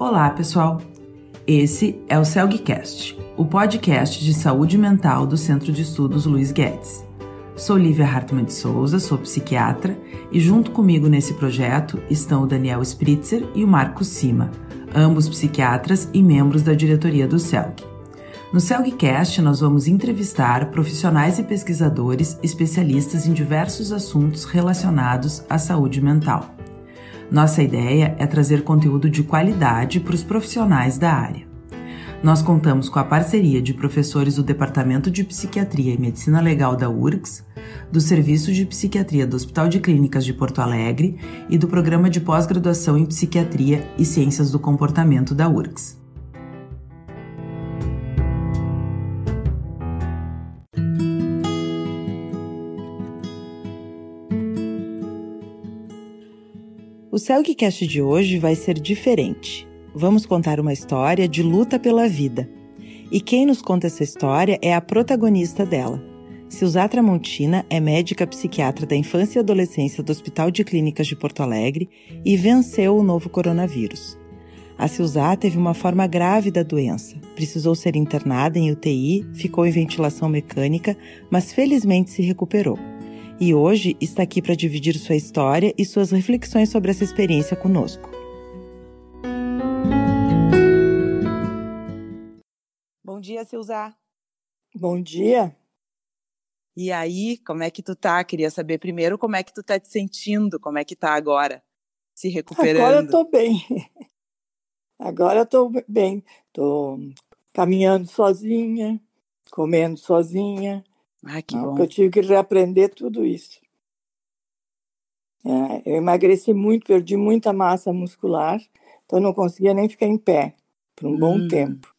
Olá, pessoal. Esse é o CELGcast, o podcast de saúde mental do Centro de Estudos Luiz Guedes. Sou Lívia Hartmann de Souza, sou psiquiatra e junto comigo nesse projeto estão o Daniel Spritzer e o Marcos Sima, ambos psiquiatras e membros da diretoria do CELG. No CELGcast, nós vamos entrevistar profissionais e pesquisadores especialistas em diversos assuntos relacionados à saúde mental. Nossa ideia é trazer conteúdo de qualidade para os profissionais da área. Nós contamos com a parceria de professores do Departamento de Psiquiatria e Medicina Legal da URGS, do Serviço de Psiquiatria do Hospital de Clínicas de Porto Alegre e do Programa de Pós-Graduação em Psiquiatria e Ciências do Comportamento da URGS. O Celgcast de hoje vai ser diferente. Vamos contar uma história de luta pela vida. E quem nos conta essa história é a protagonista dela. Silza Tramontina é médica psiquiatra da infância e adolescência do Hospital de Clínicas de Porto Alegre e venceu o novo coronavírus. A Silza teve uma forma grave da doença. Precisou ser internada em UTI, ficou em ventilação mecânica, mas felizmente se recuperou e hoje está aqui para dividir sua história e suas reflexões sobre essa experiência conosco. Bom dia, Silza. Bom dia. E aí, como é que tu tá? Queria saber primeiro como é que tu tá te sentindo, como é que tá agora, se recuperando. Agora eu tô bem. Agora eu tô bem. Tô caminhando sozinha, comendo sozinha, ah, que bom. Eu tive que reaprender tudo isso. É, eu emagreci muito, perdi muita massa muscular, então não conseguia nem ficar em pé por um hum. bom tempo.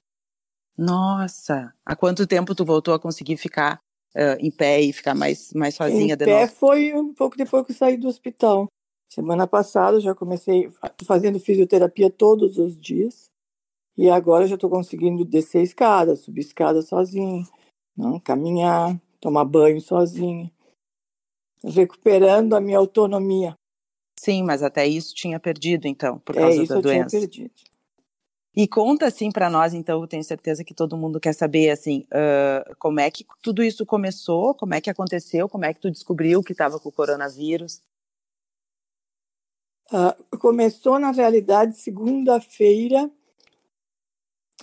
Nossa! Há quanto tempo tu voltou a conseguir ficar uh, em pé e ficar mais, mais sozinha em de pé novo? foi um pouco depois que eu saí do hospital. Semana passada já comecei fazendo fisioterapia todos os dias e agora já estou conseguindo descer escada, subir escada sozinho, não caminhar tomar banho sozinha, recuperando a minha autonomia. Sim, mas até isso tinha perdido, então, por é, causa é, isso da eu doença. Tinha perdido. E conta assim para nós, então, eu tenho certeza que todo mundo quer saber assim, uh, como é que tudo isso começou, como é que aconteceu, como é que tu descobriu que estava com o coronavírus? Uh, começou na realidade segunda-feira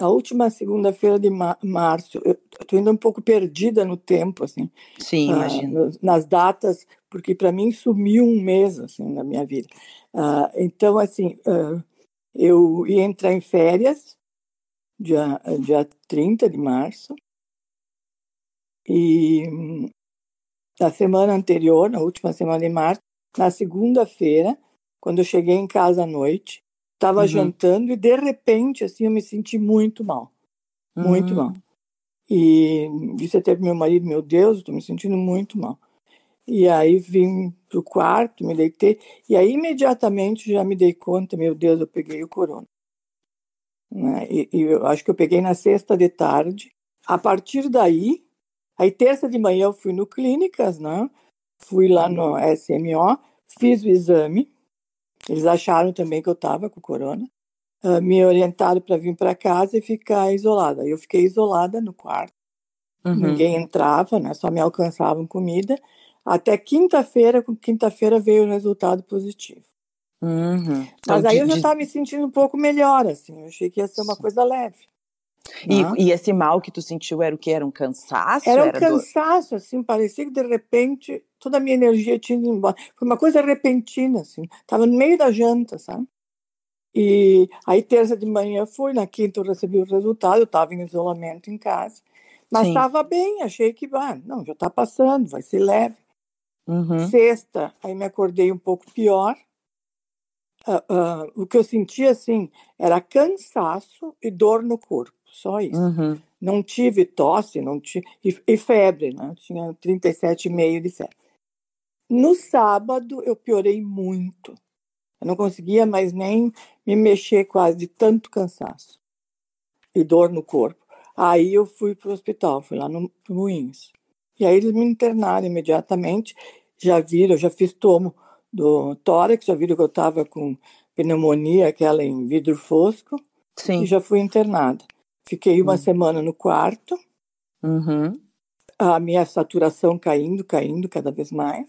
a última segunda-feira de março, eu estou indo um pouco perdida no tempo, assim. Sim, uh, imagino. Nas datas, porque para mim sumiu um mês, assim, na minha vida. Uh, então, assim, uh, eu ia entrar em férias, dia, dia 30 de março, e na semana anterior, na última semana de março, na segunda-feira, quando eu cheguei em casa à noite, Estava uhum. jantando e de repente assim eu me senti muito mal, muito uhum. mal. E disse até pro meu marido, meu Deus, estou me sentindo muito mal. E aí vim pro quarto, me deitei e aí imediatamente já me dei conta, meu Deus, eu peguei o corona. Né? E, e eu acho que eu peguei na sexta de tarde. A partir daí, aí terça de manhã eu fui no clínicas, né? Fui lá no SMO, fiz o exame eles acharam também que eu estava com corona. Uh, me orientaram para vir para casa e ficar isolada. Eu fiquei isolada no quarto. Uhum. Ninguém entrava, né? Só me alcançavam comida. Até quinta-feira, quinta-feira veio o resultado positivo. Uhum. Então, Mas aí eu já estava me sentindo um pouco melhor, assim. Eu achei que ia ser uma coisa leve. E, e, esse mal que tu sentiu era o que? Era um cansaço? Era um era cansaço, do... assim, parecia que de repente toda a minha energia tinha ido embora. Foi uma coisa repentina, assim. Tava no meio da janta, sabe? E aí terça de manhã fui, na quinta eu recebi o resultado, eu estava em isolamento em casa. Mas estava bem, achei que, ah, não, já está passando, vai ser leve. Uhum. Sexta, aí me acordei um pouco pior. Uh, uh, o que eu sentia, assim, era cansaço e dor no corpo só isso. Uhum. Não tive tosse, não tive, e, e febre, né? Tinha 37,5 de febre. No sábado eu piorei muito. Eu não conseguia mais nem me mexer quase de tanto cansaço e dor no corpo. Aí eu fui para o hospital, fui lá no Moinhos. E aí eles me internaram imediatamente. Já viram, já fiz tomo do tórax, já viram que eu estava com pneumonia, aquela em vidro fosco. Sim. e já fui internada. Fiquei uma uhum. semana no quarto, uhum. a minha saturação caindo, caindo cada vez mais,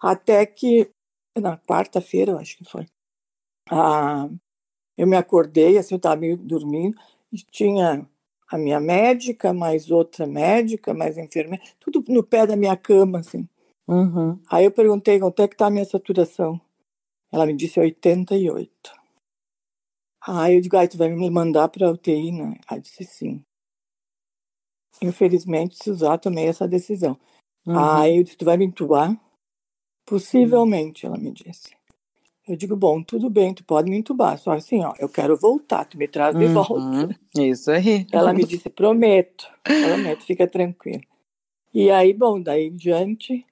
até que na quarta-feira, eu acho que foi, ah, eu me acordei, assim, eu estava meio dormindo, e tinha a minha médica, mais outra médica, mais enfermeira, tudo no pé da minha cama, assim. Uhum. Aí eu perguntei quanto é que está a minha saturação. Ela me disse 88. Aí eu digo, ai, tu vai me mandar para a UTI, né? Ela disse sim. Infelizmente, se usar, tomei essa decisão. Uhum. Aí eu disse, tu vai me entubar? Possivelmente, ela me disse. Eu digo, bom, tudo bem, tu pode me entubar, só assim, ó, eu quero voltar, tu me traz de uhum, volta. Isso aí. Ela me disse, prometo, prometo, fica tranquilo. E aí, bom, daí em diante,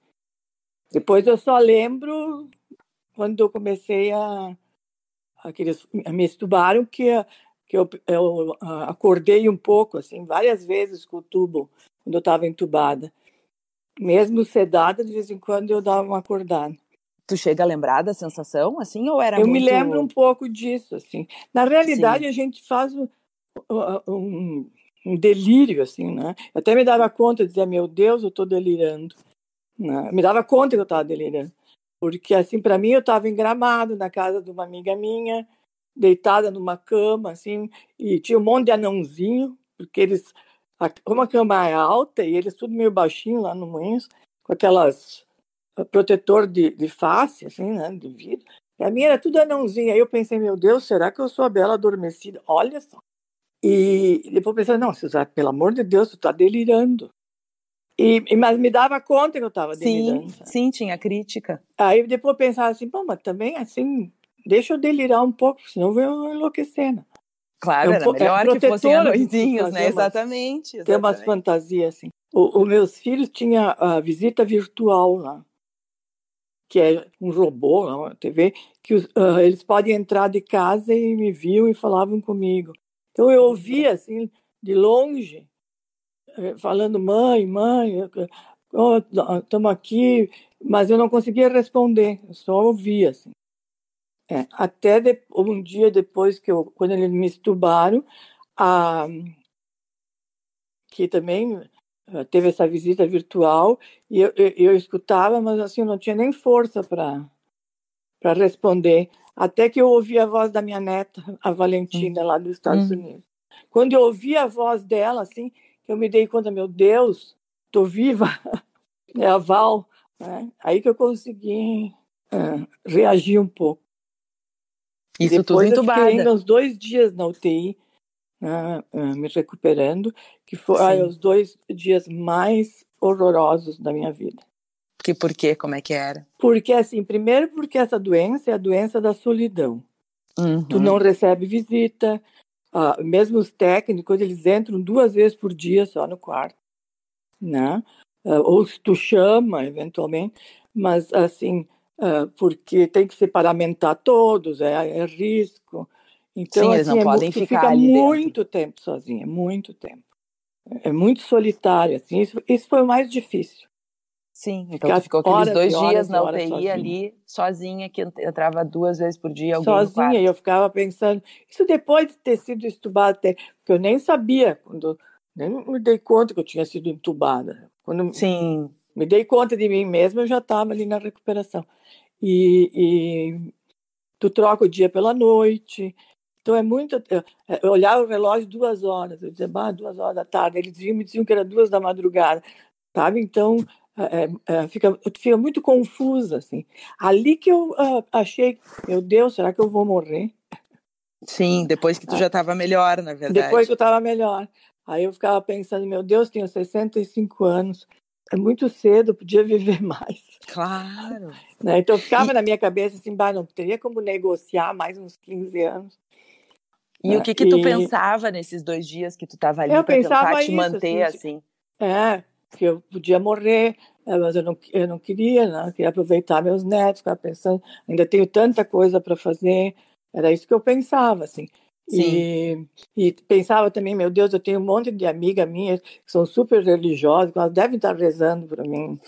depois eu só lembro quando eu comecei a, a me estubaram que, que eu, eu acordei um pouco, assim, várias vezes com o tubo, quando eu estava entubada. Mesmo sedada, de vez em quando eu dava uma acordada. Tu chega a lembrar da sensação, assim, ou era Eu muito... me lembro um pouco disso, assim. Na realidade, Sim. a gente faz um, um, um, delírio, assim, né? Eu até me dava conta, dizia, meu Deus, eu estou delirando. Né? Me dava conta que eu estava delirando. Porque, assim, para mim, eu estava engramado na casa de uma amiga minha, deitada numa cama, assim, e tinha um monte de anãozinho, porque eles... Como a cama é alta e eles tudo meio baixinho lá no Moinhos, com aquelas protetor de, de face, assim, né, de vidro. E a minha era tudo anãozinha. Aí eu pensei, meu Deus, será que eu sou a Bela Adormecida? Olha só. E depois pensei, não, Suzana, pelo amor de Deus, tu está delirando. E, mas me dava conta que eu estava delirando. Sim, sim, tinha crítica. Aí depois eu pensava assim, pô, mas também assim, deixa eu delirar um pouco, senão eu vou enlouquecer, Claro, era melhor é que fossem anõezinhos, né? Exatamente, exatamente. Tem umas fantasias assim. Os meus filhos tinham a visita virtual lá que é um robô, uma TV, que uh, eles podem entrar de casa e me viam e falavam comigo. Então eu ouvia assim de longe eh, falando mãe, mãe, estamos oh, aqui, mas eu não conseguia responder, eu só ouvia assim. É, até de, um dia depois que eu, quando eles me estubaram, a, que também eh, teve essa visita virtual e eu, eu, eu escutava, mas assim, não tinha nem força para para responder, até que eu ouvi a voz da minha neta, a Valentina, lá dos Estados uhum. Unidos. Quando eu ouvi a voz dela, assim, eu me dei conta, meu Deus, tô viva, é a Val, né? aí que eu consegui uh, reagir um pouco. Isso Depois tudo entubada. Eu fiquei uns dois dias na UTI, né, me recuperando, que foram os dois dias mais horrorosos da minha vida. Que por quê? Como é que era? Porque assim, primeiro porque essa doença é a doença da solidão. Uhum. Tu não recebe visita, uh, mesmo os técnicos, eles entram duas vezes por dia só no quarto, né? Uh, ou se tu chama, eventualmente, mas assim, porque tem que se paramentar todos, é, é risco. Então, Sim, assim, eles não é podem muito, ficar fica muito dentro. tempo sozinha, muito tempo. É muito solitário, assim, isso, isso foi o mais difícil. Sim, então tu ficou aqueles dois dias na UTI sozinha. ali, sozinha, que entrava duas vezes por dia Sozinha, e eu ficava pensando, isso depois de ter sido estubada, porque eu nem sabia, quando nem me dei conta que eu tinha sido entubada. Quando Sim. Me dei conta de mim mesma, eu já estava ali na recuperação. E, e tu troca o dia pela noite, então é muito. Eu olhava o relógio duas horas, eu dizia, bah, duas horas da tarde. Eles me diziam que era duas da madrugada, sabe? Então é, é, fica, fica muito confusa, assim. Ali que eu uh, achei, meu Deus, será que eu vou morrer? Sim, depois que tu já estava melhor, na verdade. Depois que eu estava melhor. Aí eu ficava pensando, meu Deus, tenho 65 anos, é muito cedo, podia viver mais. Claro. Né? Então ficava e... na minha cabeça assim, bah, não teria como negociar mais uns 15 anos. E o que que tu pensava nesses dois dias que tu estava ali para tentar te manter assim, assim? É, que eu podia morrer, é, mas eu não, eu não queria, né? Eu queria aproveitar meus netos, ficava pensando, ainda tenho tanta coisa para fazer. Era isso que eu pensava, assim. E, e, pensava também, meu Deus, eu tenho um monte de amigas minhas que são super religiosas, elas devem estar rezando para mim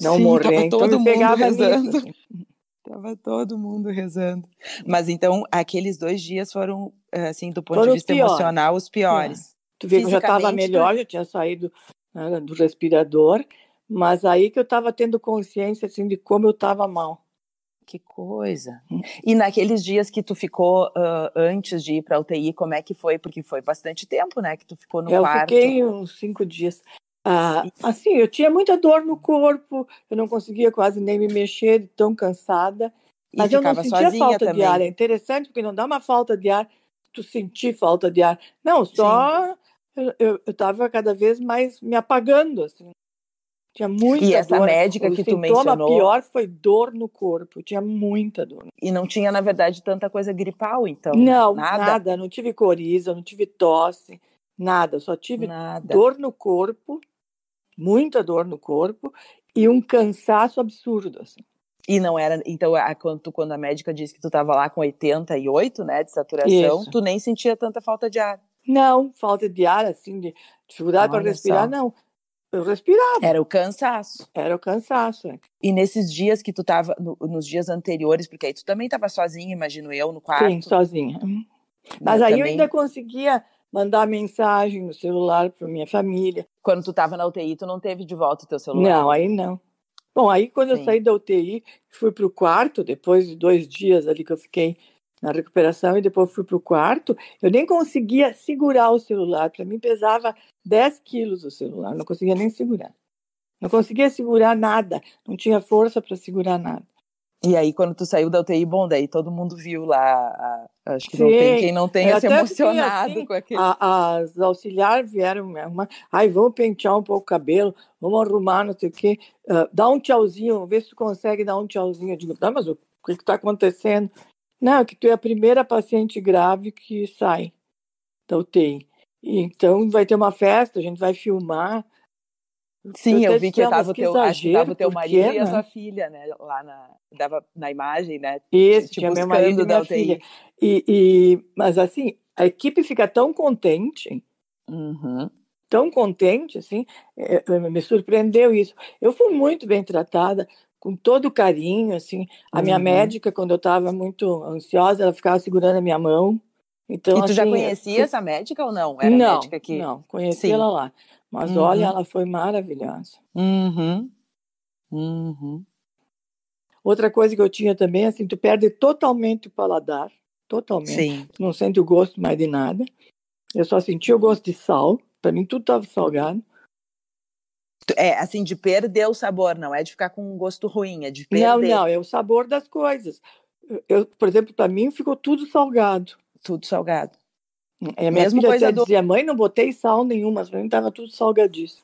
não Sim, morrer. Tava então todo me pegava mundo rezando. Nisso, assim. Tava todo mundo rezando. Mas então, aqueles dois dias foram assim, do ponto Foram de vista emocional, os piores. É. Tu vê que eu já estava melhor, já tinha saído né, do respirador, mas aí que eu estava tendo consciência, assim, de como eu estava mal. Que coisa. Hum. E naqueles dias que tu ficou uh, antes de ir para UTI, como é que foi? Porque foi bastante tempo, né, que tu ficou no eu quarto. Eu fiquei uns cinco dias. Ah, assim, eu tinha muita dor no corpo, eu não conseguia quase nem me mexer, de tão cansada. E mas eu não sentia falta também. de ar. É interessante porque não dá uma falta de ar, tu sentir falta de ar. Não, só Sim. eu estava cada vez mais me apagando, assim. Tinha muita e essa dor. médica o que tu mencionou. O pior foi dor no corpo. Tinha muita dor. E não tinha, na verdade, tanta coisa gripal, então? Não, nada. nada. Não tive coriza, não tive tosse, nada. Só tive nada. dor no corpo, muita dor no corpo e um cansaço absurdo, assim. E não era, então, a, quando, quando a médica disse que tu estava lá com 88, né, de saturação, Isso. tu nem sentia tanta falta de ar? Não, falta de ar, assim, de dificuldade para respirar, só. não. Eu respirava. Era o cansaço. Era o cansaço. É. E nesses dias que tu estava, no, nos dias anteriores, porque aí tu também estava sozinha, imagino eu, no quarto. Sim, sozinha. Uhum. Mas eu aí também... eu ainda conseguia mandar mensagem no celular para minha família. Quando tu estava na UTI, tu não teve de volta o teu celular? Não, aí não. Bom, aí quando Sim. eu saí da UTI, fui para o quarto, depois de dois dias ali que eu fiquei na recuperação e depois fui para o quarto, eu nem conseguia segurar o celular. Para mim pesava 10 quilos o celular, não conseguia nem segurar. Não conseguia segurar nada, não tinha força para segurar nada. E aí, quando tu saiu da UTI, bom, daí todo mundo viu lá. A, acho que Sim, não tem quem não tenha se emocionado assim, com aquele. A, as auxiliares vieram me arrumar. Ai, vamos pentear um pouco o cabelo, vamos arrumar, não sei o quê. Uh, dá um tchauzinho, vê se tu consegue dar um tchauzinho. Eu digo, tá, mas o que está acontecendo? Não, que tu é a primeira paciente grave que sai da UTI. Então vai ter uma festa, a gente vai filmar. Sim, eu, eu vi que estava o teu, acho que tava o teu marido quê, e a sua filha, né? Lá na, dava, na imagem, né? Isso, tipo, tinha meu marido e minha filha. E, e, mas assim, a equipe fica tão contente, uhum. tão contente, assim, é, é, me surpreendeu isso. Eu fui muito bem tratada, com todo carinho, assim. A uhum. minha médica, quando eu estava muito ansiosa, ela ficava segurando a minha mão. Então, e tu assim, já conhecia essa médica ou não? Era não, médica que... não, conheci Sim. ela lá. Mas uhum. olha, ela foi maravilhosa. Uhum. Uhum. Outra coisa que eu tinha também, assim, tu perde totalmente o paladar, totalmente. Sim. Tu não sente o gosto mais de nada. Eu só sentia o gosto de sal. Para mim tudo estava salgado. É, assim, de perder o sabor, não é de ficar com um gosto ruim, é de perder. Não, não, é o sabor das coisas. Eu, por exemplo, para mim ficou tudo salgado. Tudo salgado. É, a Mesmo filha até do... dizia, mãe, não botei sal nenhum, mas pra mim tava tudo salgadíssimo.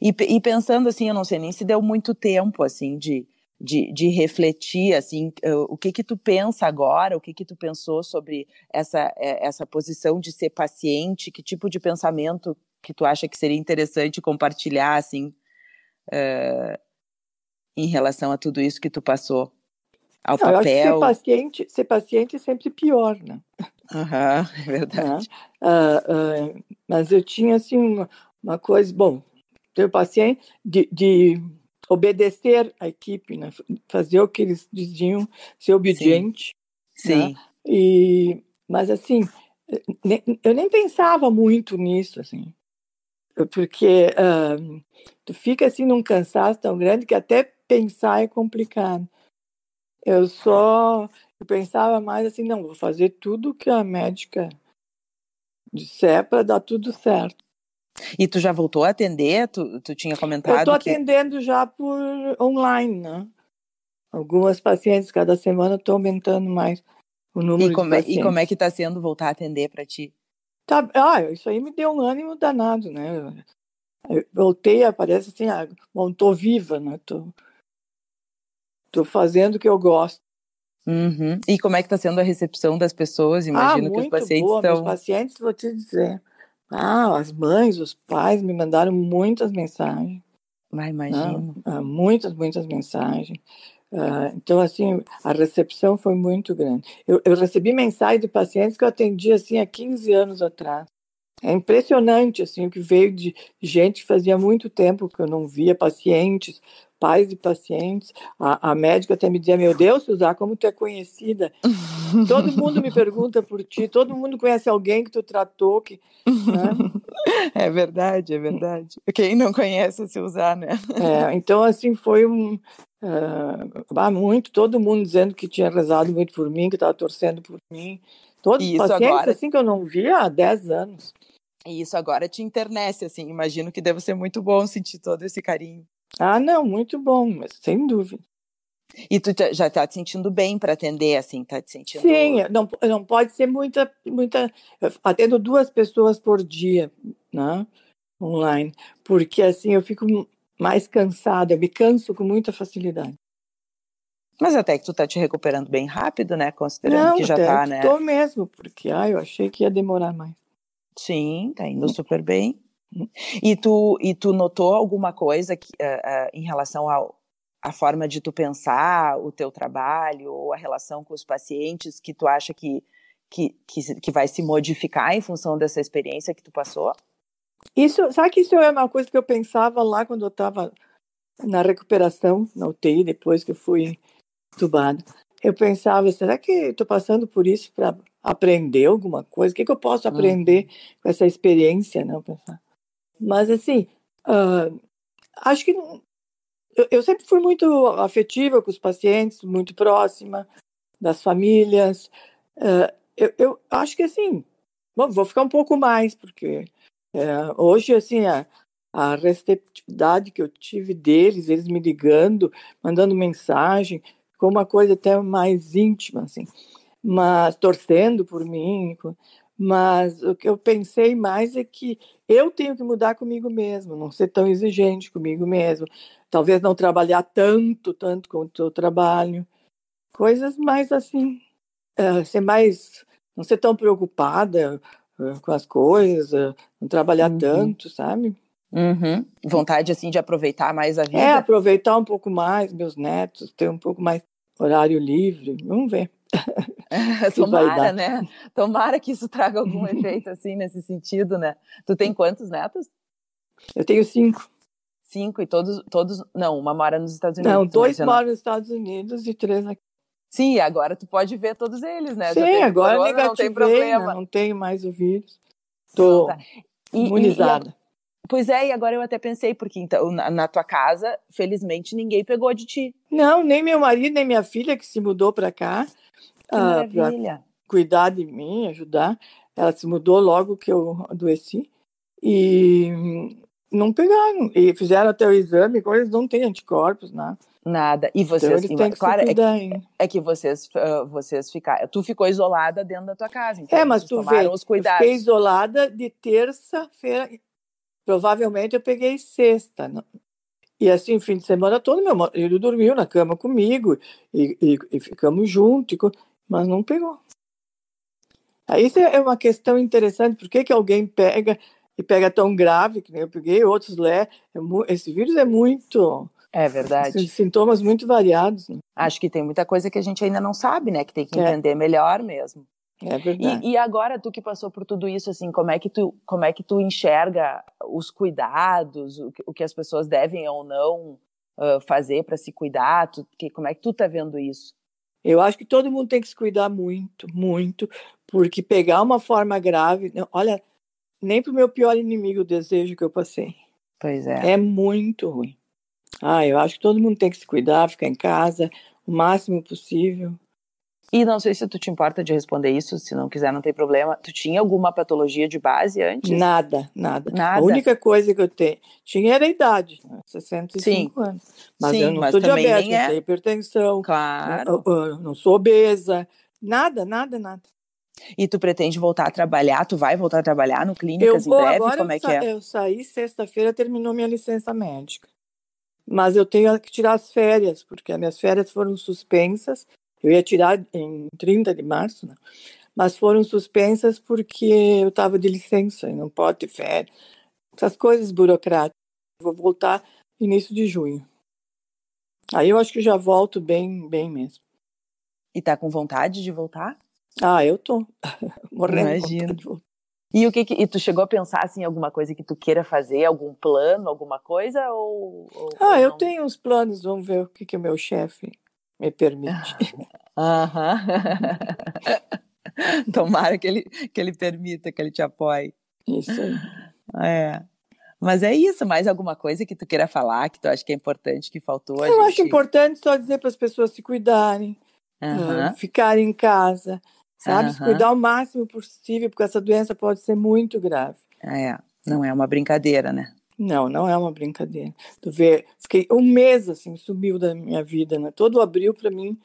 E, e, pensando assim, eu não sei nem se deu muito tempo, assim, de, de, de refletir, assim, o que que tu pensa agora, o que que tu pensou sobre essa, é, essa posição de ser paciente, que tipo de pensamento que tu acha que seria interessante compartilhar, assim, uh, em relação a tudo isso que tu passou? Ao não, papel. ser paciente, ser paciente é sempre pior, né? Aham, uhum, é verdade. Uh, uh, mas eu tinha, assim, uma, uma coisa, bom, ter paciente de, de, obedecer a equipe, né? fazer o que eles diziam, ser obediente. Sim. Né? E, mas, assim, eu nem pensava muito nisso, assim, porque uh, tu fica, assim, num cansaço tão grande que até pensar é complicado. Eu só eu pensava mais assim, não, vou fazer tudo que a médica disser para dar tudo certo. E tu já voltou a atender? Tu, tu tinha comentado? Eu estou que... atendendo já por online, né? Algumas pacientes, cada semana estou aumentando mais o número e como, de pacientes. E como é que está sendo voltar a atender para ti? Tá, ah, isso aí me deu um ânimo danado, né? Eu voltei, parece assim, ah, bom, tô viva, né? Tô, Estou fazendo o que eu gosto. Uhum. E como é que está sendo a recepção das pessoas? Imagino ah, que os pacientes boa. estão. Meus pacientes, vou te dizer. Ah, as mães, os pais me mandaram muitas mensagens. Vai, imagino. Ah, muitas, muitas mensagens. Ah, então, assim, a recepção foi muito grande. Eu, eu recebi mensagens de pacientes que eu atendi, assim, há 15 anos atrás. É impressionante, assim, o que veio de gente que fazia muito tempo que eu não via, pacientes, pais de pacientes. A, a, médica até me dizia: Meu Deus, Suzá, como tu é conhecida. todo mundo me pergunta por ti, todo mundo conhece alguém que tu tratou. Que, né? É verdade, é verdade. Quem não conhece a Suzá, né? É, então, assim, foi um. Uh, muito, todo mundo dizendo que tinha rezado muito por mim, que estava torcendo por mim. Todos os pacientes agora... assim que eu não via há 10 anos. E isso agora te internece, assim, imagino que deve ser muito bom sentir todo esse carinho. Ah, não, muito bom, mas sem dúvida. E tu já está te sentindo bem para atender, assim, está te sentindo... Sim, não, não pode ser muita, muita... atendo duas pessoas por dia, né, online, porque assim eu fico mais cansada, eu me canso com muita facilidade. Mas até que tu tá te recuperando bem rápido, né? Considerando Não, que já tá, né? Tô mesmo, porque ah, eu achei que ia demorar mais. Sim, tá indo super bem. E tu, e tu notou alguma coisa que, uh, uh, em relação ao, à forma de tu pensar o teu trabalho ou a relação com os pacientes que tu acha que, que, que, que vai se modificar em função dessa experiência que tu passou? Isso, sabe que isso é uma coisa que eu pensava lá quando eu estava na recuperação, na UTI, depois que eu fui entubada. Eu pensava, será que estou passando por isso para aprender alguma coisa? O que, que eu posso aprender uhum. com essa experiência? Não, pensar. Mas, assim, uh, acho que eu, eu, sempre fui muito afetiva com os pacientes, muito próxima das famílias. Uh, eu, eu, acho que, assim, bom, vou ficar um pouco mais, porque uh, hoje, assim, a, a receptividade que eu tive deles, eles me ligando, mandando mensagem, ficou uma coisa até mais íntima, assim mas torcendo por mim. Mas o que eu pensei mais é que eu tenho que mudar comigo mesmo, não ser tão exigente comigo mesmo, talvez não trabalhar tanto, tanto quanto eu trabalho, coisas mais assim, uh, ser mais, não ser tão preocupada uh, com as coisas, uh, não trabalhar uhum. tanto, sabe? Uhum. Vontade assim de aproveitar mais a é, vida. É, aproveitar um pouco mais meus netos, ter um pouco mais horário livre, vamos ver. Tomara, né? Tomara que isso traga algum efeito assim nesse sentido, né? Tu tem quantos netos? Eu tenho cinco. Cinco e todos, todos, não, uma mora nos Estados Unidos. Não, dois moram nos Estados Unidos e três aqui. Sim, agora tu pode ver todos eles, né? Sim, agora negativei, não tem problema. Né? Não tenho mais o vírus. Estou tá. imunizada. E, e, Pois é, e agora eu até pensei, porque então, na, na, tua casa, felizmente, ninguém pegou de ti. Não, nem meu marido, nem minha filha, que se mudou para cá, ah, para cuidar de mim, ajudar. Ela se mudou logo que eu adoeci. E não pegaram. E fizeram até o exame, agora eles não têm anticorpos, nada. Nada. E então, vocês, então, que claro, é que, é que, vocês, uh, vocês ficaram. Tu ficou isolada dentro da tua casa. Então é, mas tu vê, os cuidados. eu fiquei isolada de terça-feira. Provavelmente eu peguei sexta. E assim, fim de semana todo, meu marido dormiu na cama comigo e, e, e ficamos juntos mas não pegou. Aí isso é uma questão interessante, por que, que alguém pega e pega tão grave, que nem eu peguei, outros lê, é esse vírus é muito... É verdade. Sintomas muito variados. Né? Acho que tem muita coisa que a gente ainda não sabe, né, que tem que é. entender é. melhor mesmo. É verdade. E, e, agora tu que passou por tudo isso, assim, como é que tu, como é que tu enxerga os cuidados, o que, o que as pessoas devem ou não uh, fazer para se cuidar? Tu, que, como é que tu tá vendo isso? Eu acho que todo mundo tem que se cuidar muito, muito, porque pegar uma forma grave, olha, nem para o meu pior inimigo o desejo que eu passei. Pois é. É muito ruim. Ah, eu acho que todo mundo tem que se cuidar, ficar em casa o máximo possível. E não sei se tu te importa de responder isso, se não quiser, não tem problema. Tu tinha alguma patologia de base antes? Nada, nada. nada. A única coisa que eu tenho, tinha era a idade, 65 Sim. anos. Mas Sim, eu não sou diabética, é... tenho hipertensão. Claro. Não, eu não sou obesa, nada, nada, nada. E tu pretende voltar a trabalhar? Tu vai voltar a trabalhar no clínicas eu, em breve? Agora Como é que é? Eu saí sexta-feira, terminou minha licença médica. Mas eu tenho que tirar as férias, porque as minhas férias foram suspensas eu ia tirar em 30 de março, né? mas foram suspensas porque eu estava de licença e não pode ter férias. Essas coisas burocráticas. Vou voltar início de junho. Aí eu acho que já volto bem, bem mesmo. E tá com vontade de voltar? Ah, eu tô. Morrendo Imagino. E o que, que, e tu chegou a pensar assim alguma coisa que tu queira fazer, algum plano, alguma coisa ou, ou Ah, eu tenho uns planos, vamos ver o que que o meu chefe me permite. Aham. Tomara que ele, que ele permita, que ele te apoie. Isso aí. É. Mas é isso, mais alguma coisa que tu queira falar, que tu acha que é importante, que faltou Eu gente... acho importante só dizer para as pessoas se cuidarem, Aham, ah, ficarem em casa, sabe? Se Aham. cuidar o máximo possível, porque essa doença pode ser muito grave. É, não é uma brincadeira, né? Não, não é uma brincadeira. Tu vê, fiquei um mês assim, sumiu da minha vida, né? Todo abril para mim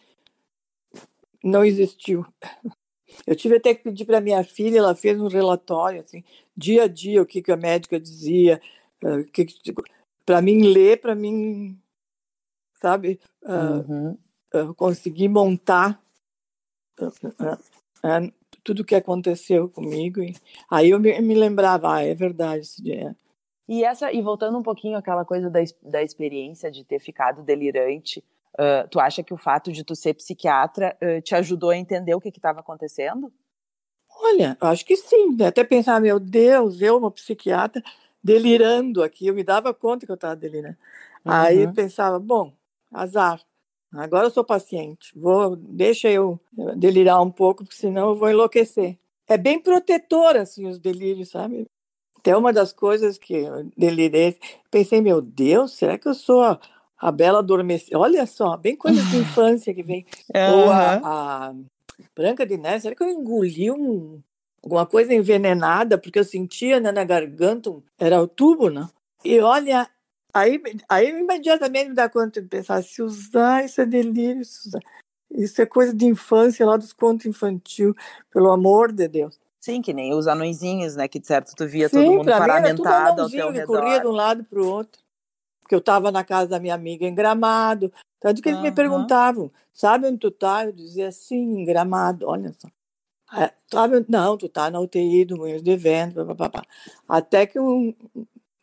não existiu. Eu tive até que pedir para minha filha, ela fez um relatório assim, dia a dia o que que a médica dizia, ah, que para mim ler, para mim, sabe, ah, Uhum. ah, conseguir montar ah, tudo o que aconteceu comigo. E aí eu me, me lembrava, ah, é verdade esse dia. E essa, e voltando um pouquinho àquela coisa da, da experiência de ter ficado delirante, ah, tu acha que o fato de tu ser psiquiatra ah, te ajudou a entender o que estava acontecendo? Olha, acho que sim. né? Até pensar, meu Deus, eu, uma psiquiatra, delirando aqui. Eu me dava conta que eu estava delirando. Aí eu Uhum. pensava, bom, azar. Agora eu sou paciente. Vou, deixa eu delirar um pouco, porque senão eu vou enlouquecer. É bem protetor, assim, os delírios, sabe? Até uma das coisas que eu delirei, pensei, meu Deus, será que eu sou a, a bela adormecida? Olha só, bem coisas de infância que vem. Ou Aham. a, a Branca de Neve, será que eu engoli um, alguma coisa envenenada? Porque eu sentia né, na garganta, era o tubo, né? E olha, aí, aí imediatamente me dá conta de pensar, se usar isso é delírio, isso é coisa de infância, lá dos contos infantil, pelo amor de Deus. Sim, que nem os anõezinhos, né? Que de certo tu via todo Sim, mundo era tudo paramentado ao teu que redor. corria de um lado para o outro. Porque eu estava na casa da minha amiga em Gramado. Tanto que eles me perguntavam, sabe onde tu tá? Eu dizia, sim, em Gramado, olha só. É, sabe, não, tu tá na UTI do Moinhos de Vento, papapá. Até que um,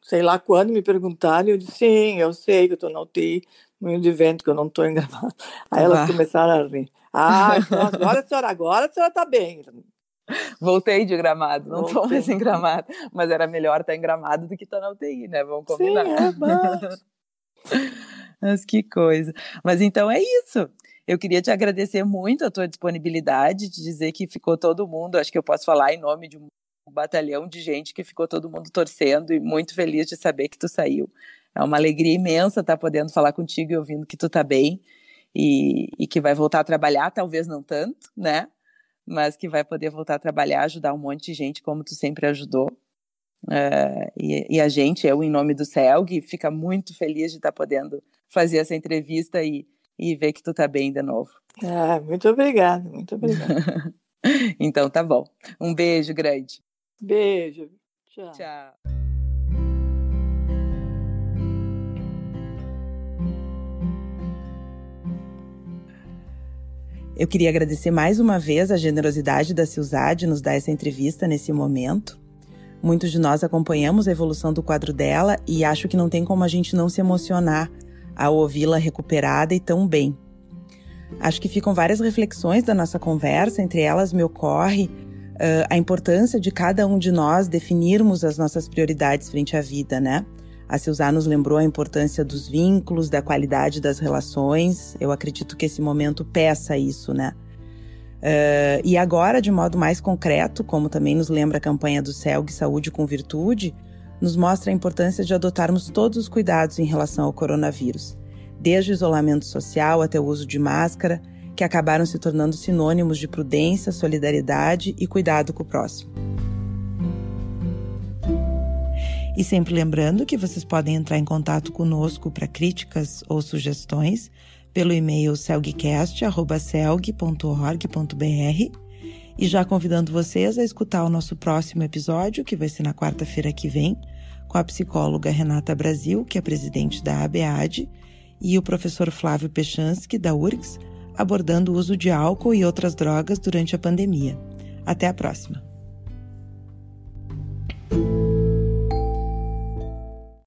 sei lá quando me perguntaram, eu disse, sim, eu sei que eu tô na UTI, Moinhos de Vento, que eu não tô em Gramado. Aí elas começaram a rir. Ah, então agora a senhora, agora a senhora tá bem. Voltei de gramado, não tô Voltei. mais em gramado. Mas era melhor estar em gramado do que estar na UTI, né? Vamos Sim, combinar. é, bah. Mas que coisa. Mas então é isso. Eu queria te agradecer muito a tua disponibilidade, te dizer que ficou todo mundo, acho que eu posso falar em nome de um batalhão de gente que ficou todo mundo torcendo e muito feliz de saber que tu saiu. É uma alegria imensa estar podendo falar contigo e ouvindo que tu tá bem e, e que vai voltar a trabalhar, talvez não tanto, né? Mas que vai poder voltar a trabalhar, ajudar um monte de gente como tu sempre ajudou. É, e, e a gente, eu em nome do CELG, fica muito feliz de estar podendo fazer essa entrevista e, e ver que tu tá bem de novo. Ah, muito obrigada, muito obrigada. Então tá bom. Um beijo grande. Beijo. Tchau. Tchau. Eu queria agradecer mais uma vez a generosidade da Silzá de nos dar essa entrevista nesse momento. Muitos de nós acompanhamos a evolução do quadro dela e acho que não tem como a gente não se emocionar ao ouvi-la recuperada e tão bem. Acho que ficam várias reflexões da nossa conversa, entre elas me ocorre uh, a importância de cada um de nós definirmos as nossas prioridades frente à vida, né? A Silzá nos lembrou a importância dos vínculos, da qualidade das relações. Eu acredito que esse momento peça isso, né? Uh, e agora, de modo mais concreto, como também nos lembra a campanha do CELG Saúde com Virtude, nos mostra a importância de adotarmos todos os cuidados em relação ao coronavírus, desde o isolamento social até o uso de máscara, que acabaram se tornando sinônimos de prudência, solidariedade e cuidado com o próximo. E sempre lembrando que vocês podem entrar em contato conosco para críticas ou sugestões pelo e-mail celgcast.celg.org.br e já convidando vocês a escutar o nosso próximo episódio, que vai ser na quarta-feira que vem, com a psicóloga Renata Brasil, que é presidente da ABAD, e o professor Flávio Pechansky, da URGS, abordando o uso de álcool e outras drogas durante a pandemia. Até a próxima!